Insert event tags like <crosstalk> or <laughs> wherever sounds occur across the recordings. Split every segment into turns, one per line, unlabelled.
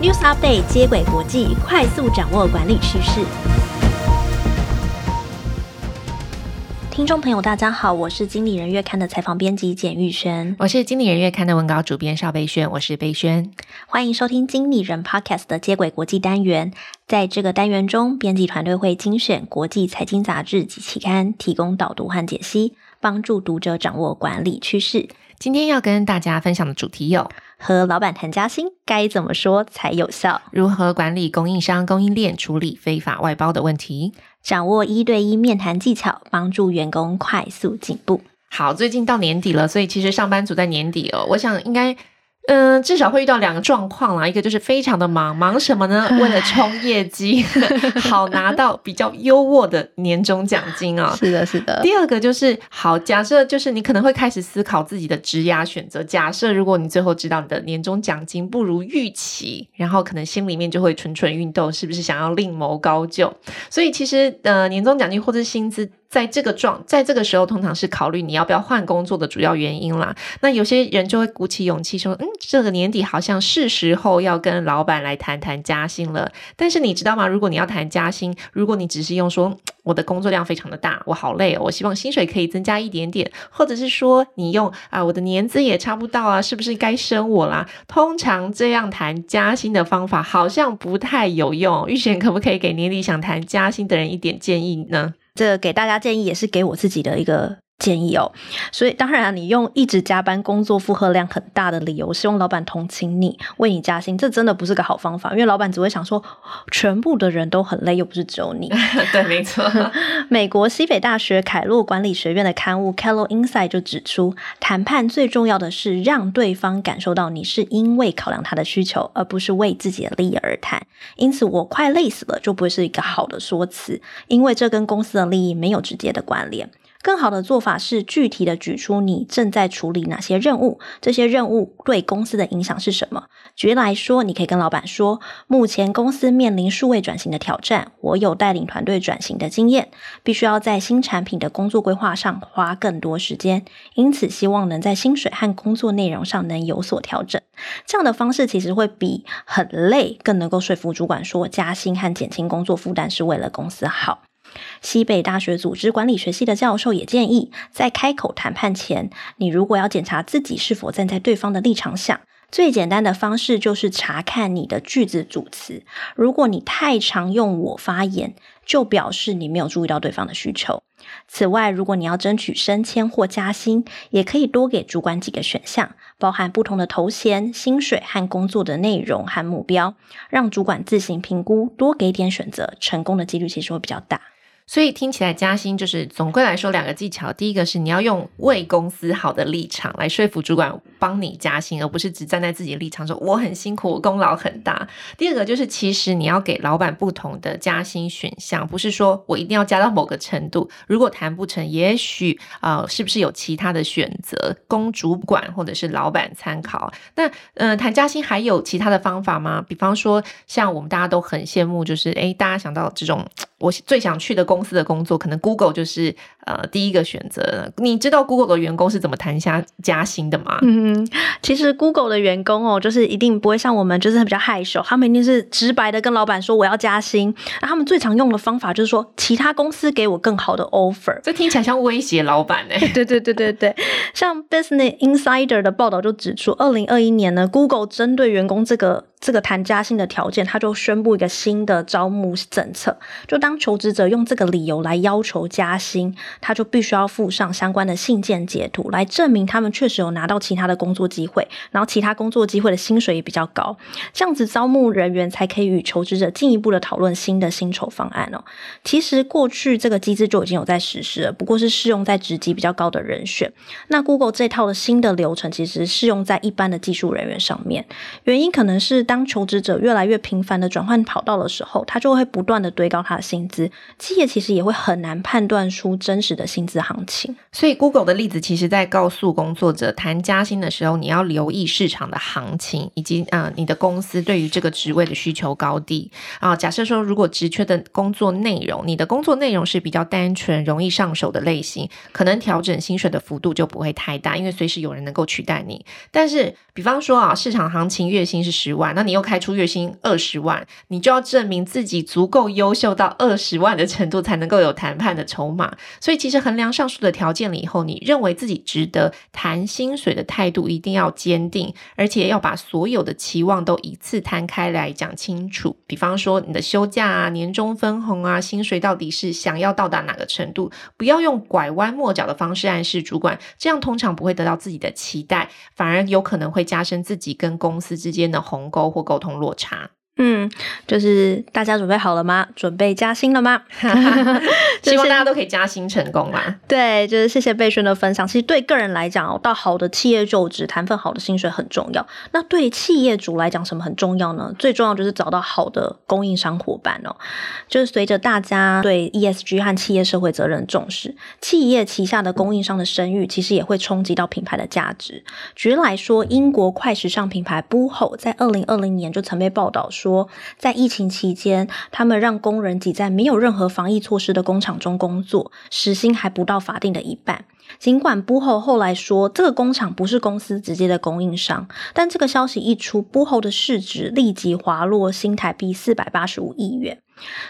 News Update 接轨国际，快速掌握管理趋势。听众朋友，大家好，我是经理人月刊的采访编辑简玉轩，
我是经理人月刊的文稿主编邵贝萱，我是贝萱，
欢迎收听经理人 Podcast 的接轨国际单元。在这个单元中，编辑团队会精选国际财经杂志及期刊，提供导读和解析，帮助读者掌握管理趋势。
今天要跟大家分享的主题有：
和老板谈加薪该怎么说才有效？
如何管理供应商供应链，处理非法外包的问题？
掌握一对一面谈技巧，帮助员工快速进步。
好，最近到年底了，所以其实上班族在年底哦，我想应该。嗯，至少会遇到两个状况啦，一个就是非常的忙，忙什么呢？为了冲业绩，<laughs> 好拿到比较优渥的年终奖金啊、哦。
是的，是的。
第二个就是好，假设就是你可能会开始思考自己的职涯选择。假设如果你最后知道你的年终奖金不如预期，然后可能心里面就会蠢蠢欲动，是不是想要另谋高就？所以其实呃，年终奖金或者薪资。在这个状，在这个时候，通常是考虑你要不要换工作的主要原因啦。那有些人就会鼓起勇气说：“嗯，这个年底好像是时候要跟老板来谈谈加薪了。”但是你知道吗？如果你要谈加薪，如果你只是用说我的工作量非常的大，我好累哦，我希望薪水可以增加一点点，或者是说你用啊，我的年资也差不到啊，是不是该升我啦？通常这样谈加薪的方法好像不太有用。玉璇可不可以给年底想谈加薪的人一点建议呢？
这给大家建议也是给我自己的一个。建议哦，所以当然你用一直加班、工作负荷量很大的理由，希望老板同情你，为你加薪，这真的不是个好方法。因为老板只会想说，全部的人都很累，又不是只有你。<laughs>
对，没错。<laughs>
美国西北大学凯洛管理学院的刊物《Kellogg Insight》就指出，谈判最重要的是让对方感受到你是因为考量他的需求，而不是为自己的利益而谈。因此，我快累死了就不会是一个好的说辞，因为这跟公司的利益没有直接的关联。更好的做法是具体的举出你正在处理哪些任务，这些任务对公司的影响是什么。举例来说，你可以跟老板说，目前公司面临数位转型的挑战，我有带领团队转型的经验，必须要在新产品的工作规划上花更多时间，因此希望能在薪水和工作内容上能有所调整。这样的方式其实会比很累更能够说服主管说加薪和减轻工作负担是为了公司好。西北大学组织管理学系的教授也建议，在开口谈判前，你如果要检查自己是否站在对方的立场想，最简单的方式就是查看你的句子组词。如果你太常用我发言，就表示你没有注意到对方的需求。此外，如果你要争取升迁或加薪，也可以多给主管几个选项，包含不同的头衔、薪水和工作的内容和目标，让主管自行评估，多给点选择，成功的几率其实会比较大。
所以听起来加薪就是总归来说两个技巧，第一个是你要用为公司好的立场来说服主管帮你加薪，而不是只站在自己的立场说我很辛苦，我功劳很大。第二个就是其实你要给老板不同的加薪选项，不是说我一定要加到某个程度，如果谈不成，也许啊、呃、是不是有其他的选择供主管或者是老板参考？那嗯、呃、谈加薪还有其他的方法吗？比方说像我们大家都很羡慕，就是诶大家想到这种。我最想去的工公司的工作，可能 Google 就是呃第一个选择。你知道 Google 的员工是怎么谈下加薪的吗？
嗯，其实 Google 的员工哦，就是一定不会像我们，就是比较害羞，他们一定是直白的跟老板说我要加薪。那他们最常用的方法就是说，其他公司给我更好的 offer。
这听起来像威胁老板 <laughs> 哎。
对对对对对，像 Business Insider 的报道就指出，二零二一年呢，Google 针对员工这个。这个谈加薪的条件，他就宣布一个新的招募政策，就当求职者用这个理由来要求加薪，他就必须要附上相关的信件截图，来证明他们确实有拿到其他的工作机会，然后其他工作机会的薪水也比较高，这样子招募人员才可以与求职者进一步的讨论新的薪酬方案哦。其实过去这个机制就已经有在实施了，不过是适用在职级比较高的人选。那 Google 这套的新的流程其实适用在一般的技术人员上面，原因可能是。当求职者越来越频繁的转换跑道的时候，他就会不断的堆高他的薪资，企业其实也会很难判断出真实的薪资行情。
所以，Google 的例子其实在告诉工作者，谈加薪的时候，你要留意市场的行情，以及啊、你的公司对于这个职位的需求高低啊、假设说，如果职缺的工作内容，你的工作内容是比较单纯、容易上手的类型，可能调整薪水的幅度就不会太大，因为随时有人能够取代你。但是，比方说啊，市场行情月薪是十万。那你又开出月薪二十万，你就要证明自己足够优秀到二十万的程度，才能够有谈判的筹码。所以其实衡量上述的条件了以后，你认为自己值得谈薪水的态度一定要坚定，而且要把所有的期望都一次摊开来讲清楚。比方说你的休假啊、年终分红啊、薪水到底是想要到达哪个程度，不要用拐弯抹角的方式暗示主管，这样通常不会得到自己的期待，反而有可能会加深自己跟公司之间的鸿沟或沟通落差。
嗯，就是大家准备好了吗？准备加薪了吗？<laughs> <laughs>
希望大家都可以加薪成功啦。
对，就是谢谢贝轩的分享。其实对个人来讲哦，到好的企业就职，谈份好的薪水很重要。那对企业主来讲，什么很重要呢？最重要就是找到好的供应商伙伴哦。就是随着大家对 ESG 和企业社会责任重视，企业旗下的供应商的声誉，其实也会冲击到品牌的价值。举例来说，英国快时尚品牌 Boohoo 在二零二零年就曾被报道说。说，在疫情期间，他们让工人挤在没有任何防疫措施的工厂中工作，时薪还不到法定的一半。尽管 Boohoo 后来说这个工厂不是公司直接的供应商，但这个消息一出，Boohoo 的市值立即滑落新台币四百八十五亿元。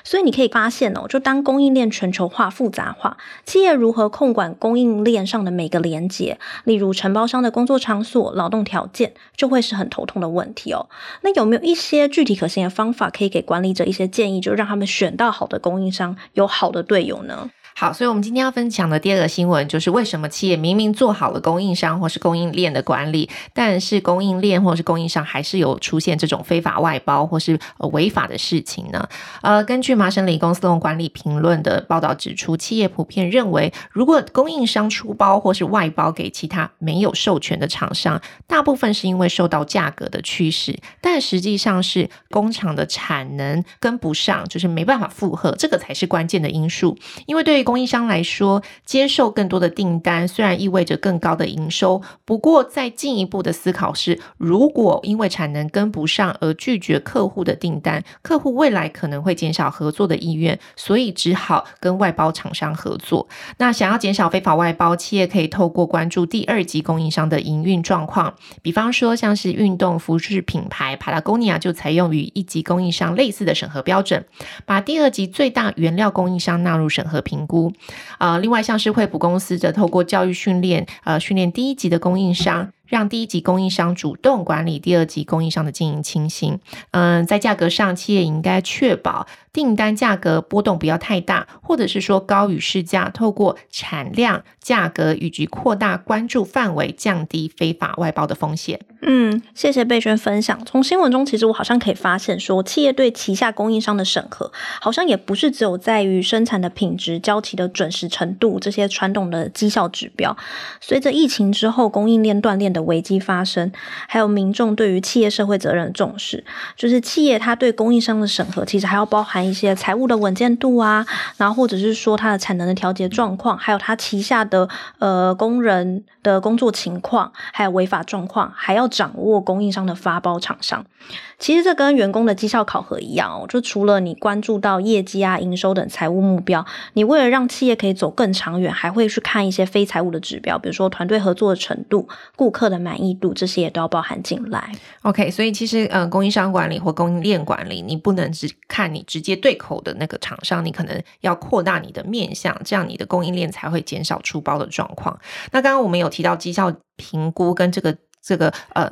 所以你可以发现哦，就当供应链全球化复杂化，企业如何控管供应链上的每个连接，例如承包商的工作场所、劳动条件，就会是很头痛的问题哦。那有没有一些具体可行的方法，可以给管理者一些建议，就让他们选到好的供应商，有好的队友呢？
好，所以我们今天要分享的第二个新闻，就是为什么企业明明做好了供应商或是供应链的管理，但是供应链或是供应商还是有出现这种非法外包或是违法的事情呢？呃，根据麻省理工斯隆管理评论的报道指出，企业普遍认为，如果供应商出包或是外包给其他没有授权的厂商，大部分是因为受到价格的驱使，但实际上是工厂的产能跟不上，就是没办法负荷，这个才是关键的因素，因为对于供应商来说，接受更多的订单虽然意味着更高的营收，不过再进一步的思考是，如果因为产能跟不上而拒绝客户的订单，客户未来可能会减少合作的意愿，所以只好跟外包厂商合作。那想要减少非法外包，企业可以透过关注第二级供应商的营运状况，比方说像是运动服饰品牌 Patagonia 就采用与一级供应商类似的审核标准，把第二级最大原料供应商纳入审核评估。啊，另外像是惠普公司则透过教育训练，呃，训练第一级的供应商。让第一级供应商主动管理第二级供应商的经营情形。嗯，在价格上，企业应该确保订单价格波动不要太大，或者是说高于市价，透过产量、价格以及扩大关注范围，降低非法外包的风险。
嗯，谢谢贝轩分享。从新闻中，其实我好像可以发现说，企业对旗下供应商的审核，好像也不是只有在于生产的品质、交期的准时程度这些传统的绩效指标。随着疫情之后，供应链断裂的危机发生，还有民众对于企业社会责任的重视，就是企业它对供应商的审核，其实还要包含一些财务的稳健度啊，然后或者是说它的产能的调节状况，还有它旗下的呃工人的工作情况，还有违法状况，还要掌握供应商的发包厂商。其实这跟员工的绩效考核一样哦，就除了你关注到业绩啊、营收等财务目标，你为了让企业可以走更长远，还会去看一些非财务的指标，比如说团队合作的程度、顾客的满意度，这些也都要包含进来。
OK，所以其实嗯，供应商管理或供应链管理，你不能只看你直接对口的那个厂商，你可能要扩大你的面向，这样你的供应链才会减少出包的状况。那刚刚我们有提到绩效评估跟这个。这个呃，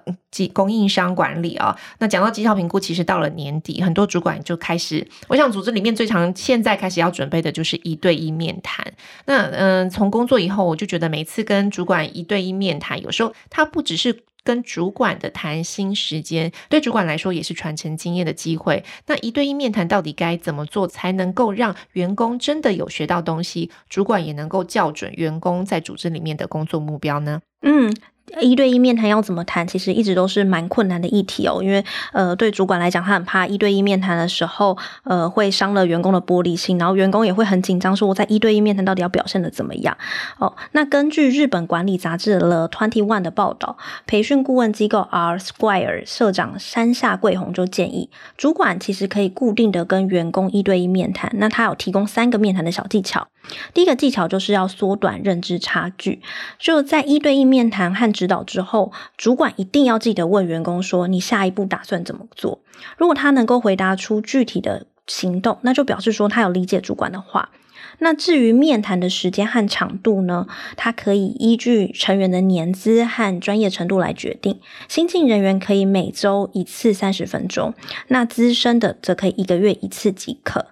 供供应商管理啊，那讲到绩效评估，其实到了年底，很多主管就开始，我想组织里面最常现在开始要准备的就是一对一面谈。那嗯、呃，从工作以后，我就觉得每次跟主管一对一面谈，有时候他不只是跟主管的谈心时间，对主管来说也是传承经验的机会。那一对一面谈到底该怎么做，才能够让员工真的有学到东西，主管也能够校准员工在组织里面的工作目标呢？嗯。
一对一面谈要怎么谈，其实一直都是蛮困难的议题哦。因为呃，对主管来讲，他很怕一对一面谈的时候，呃，会伤了员工的玻璃心，然后员工也会很紧张，说我在一对一面谈到底要表现的怎么样？哦，那根据日本管理杂志的 Twenty One 的报道，培训顾问机构 R Square 社长山下贵宏就建议，主管其实可以固定的跟员工一对一面谈。那他有提供三个面谈的小技巧。第一个技巧就是要缩短认知差距，就在一对一面谈和指导之后，主管一定要记得问员工说：“你下一步打算怎么做？”如果他能够回答出具体的行动，那就表示说他有理解主管的话。那至于面谈的时间和长度呢，他可以依据成员的年资和专业程度来决定。新进人员可以每周一次三十分钟，那资深的则可以一个月一次即可。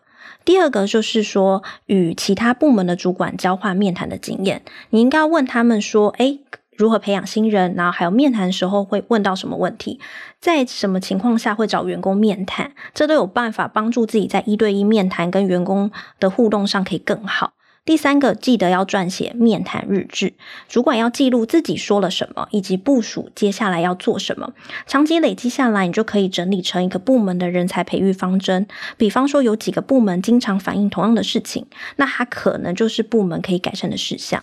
第二个就是说，与其他部门的主管交换面谈的经验，你应该要问他们说，诶，如何培养新人？然后还有面谈时候会问到什么问题？在什么情况下会找员工面谈？这都有办法帮助自己在一对一面谈跟员工的互动上可以更好。第三个，记得要撰写面谈日志，主管要记录自己说了什么，以及部署接下来要做什么。长期累积下来，你就可以整理成一个部门的人才培育方针。比方说，有几个部门经常反映同样的事情，那它可能就是部门可以改善的事项。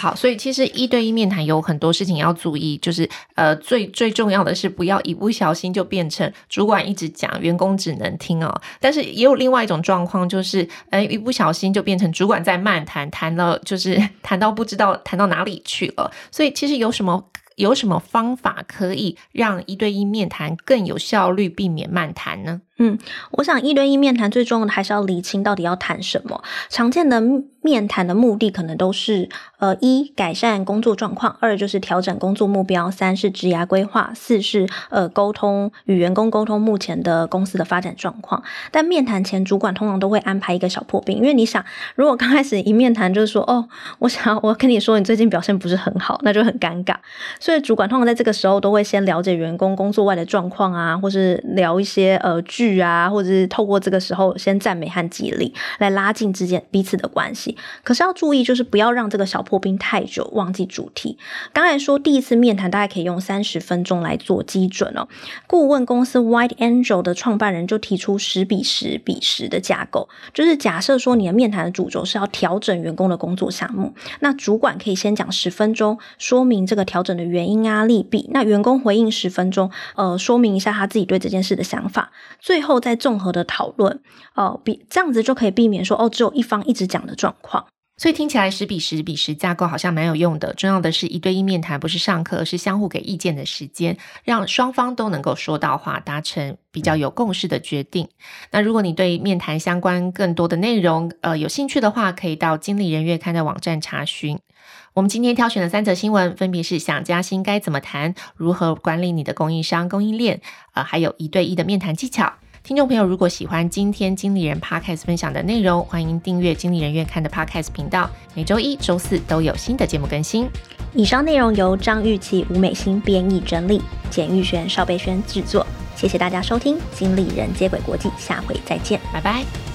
好，所以其实一对一面谈有很多事情要注意，就是呃，最最重要的是不要一不小心就变成主管一直讲，员工只能听哦。但是也有另外一种状况，就是呃，一不小心就变成主管在慢谈，谈到就是 <laughs> 谈到不知道谈到哪里去了。所以其实有什么有什么方法可以让一对一面谈更有效率，避免慢谈呢？
嗯，我想一对一面谈最重要的还是要厘清到底要谈什么。常见的面谈的目的可能都是，呃，一改善工作状况，二就是调整工作目标，三是职涯规划，四是呃沟通与员工沟通目前的公司的发展状况。但面谈前，主管通常都会安排一个小破冰，因为你想，如果刚开始一面谈就是说，哦，我想我跟你说你最近表现不是很好，那就很尴尬。所以主管通常在这个时候都会先了解员工工作外的状况啊，或是聊一些呃剧。啊，或者是透过这个时候先赞美和激励，来拉近之间彼此的关系。可是要注意，就是不要让这个小破冰太久，忘记主题。刚才说第一次面谈大概可以用三十分钟来做基准哦。顾问公司 White Angel 的创办人就提出十比十比十的架构，就是假设说你的面谈的主轴是要调整员工的工作项目，那主管可以先讲十分钟，说明这个调整的原因啊、利弊。那员工回应十分钟，呃，说明一下他自己对这件事的想法。最最后再综合的讨论，哦，比这样子就可以避免说哦，只有一方一直讲的状况。
所以听起来十比十比十架构好像蛮有用的。重要的是一对一面谈不是上课，而是相互给意见的时间，让双方都能够说到话，达成比较有共识的决定。那如果你对面谈相关更多的内容，呃，有兴趣的话，可以到经理人月刊的网站查询。我们今天挑选的三则新闻，分别是想加薪该怎么谈，如何管理你的供应商供应链，呃，还有一对一的面谈技巧。听众朋友，如果喜欢今天经理人 Podcast 分享的内容，欢迎订阅经理人院看的 Podcast 频道，每周一、周四都有新的节目更新。
以上内容由张玉琪、吴美欣编译整理，简玉璇、邵贝轩制作。谢谢大家收听《经理人接轨国际》，下回再见，
拜拜。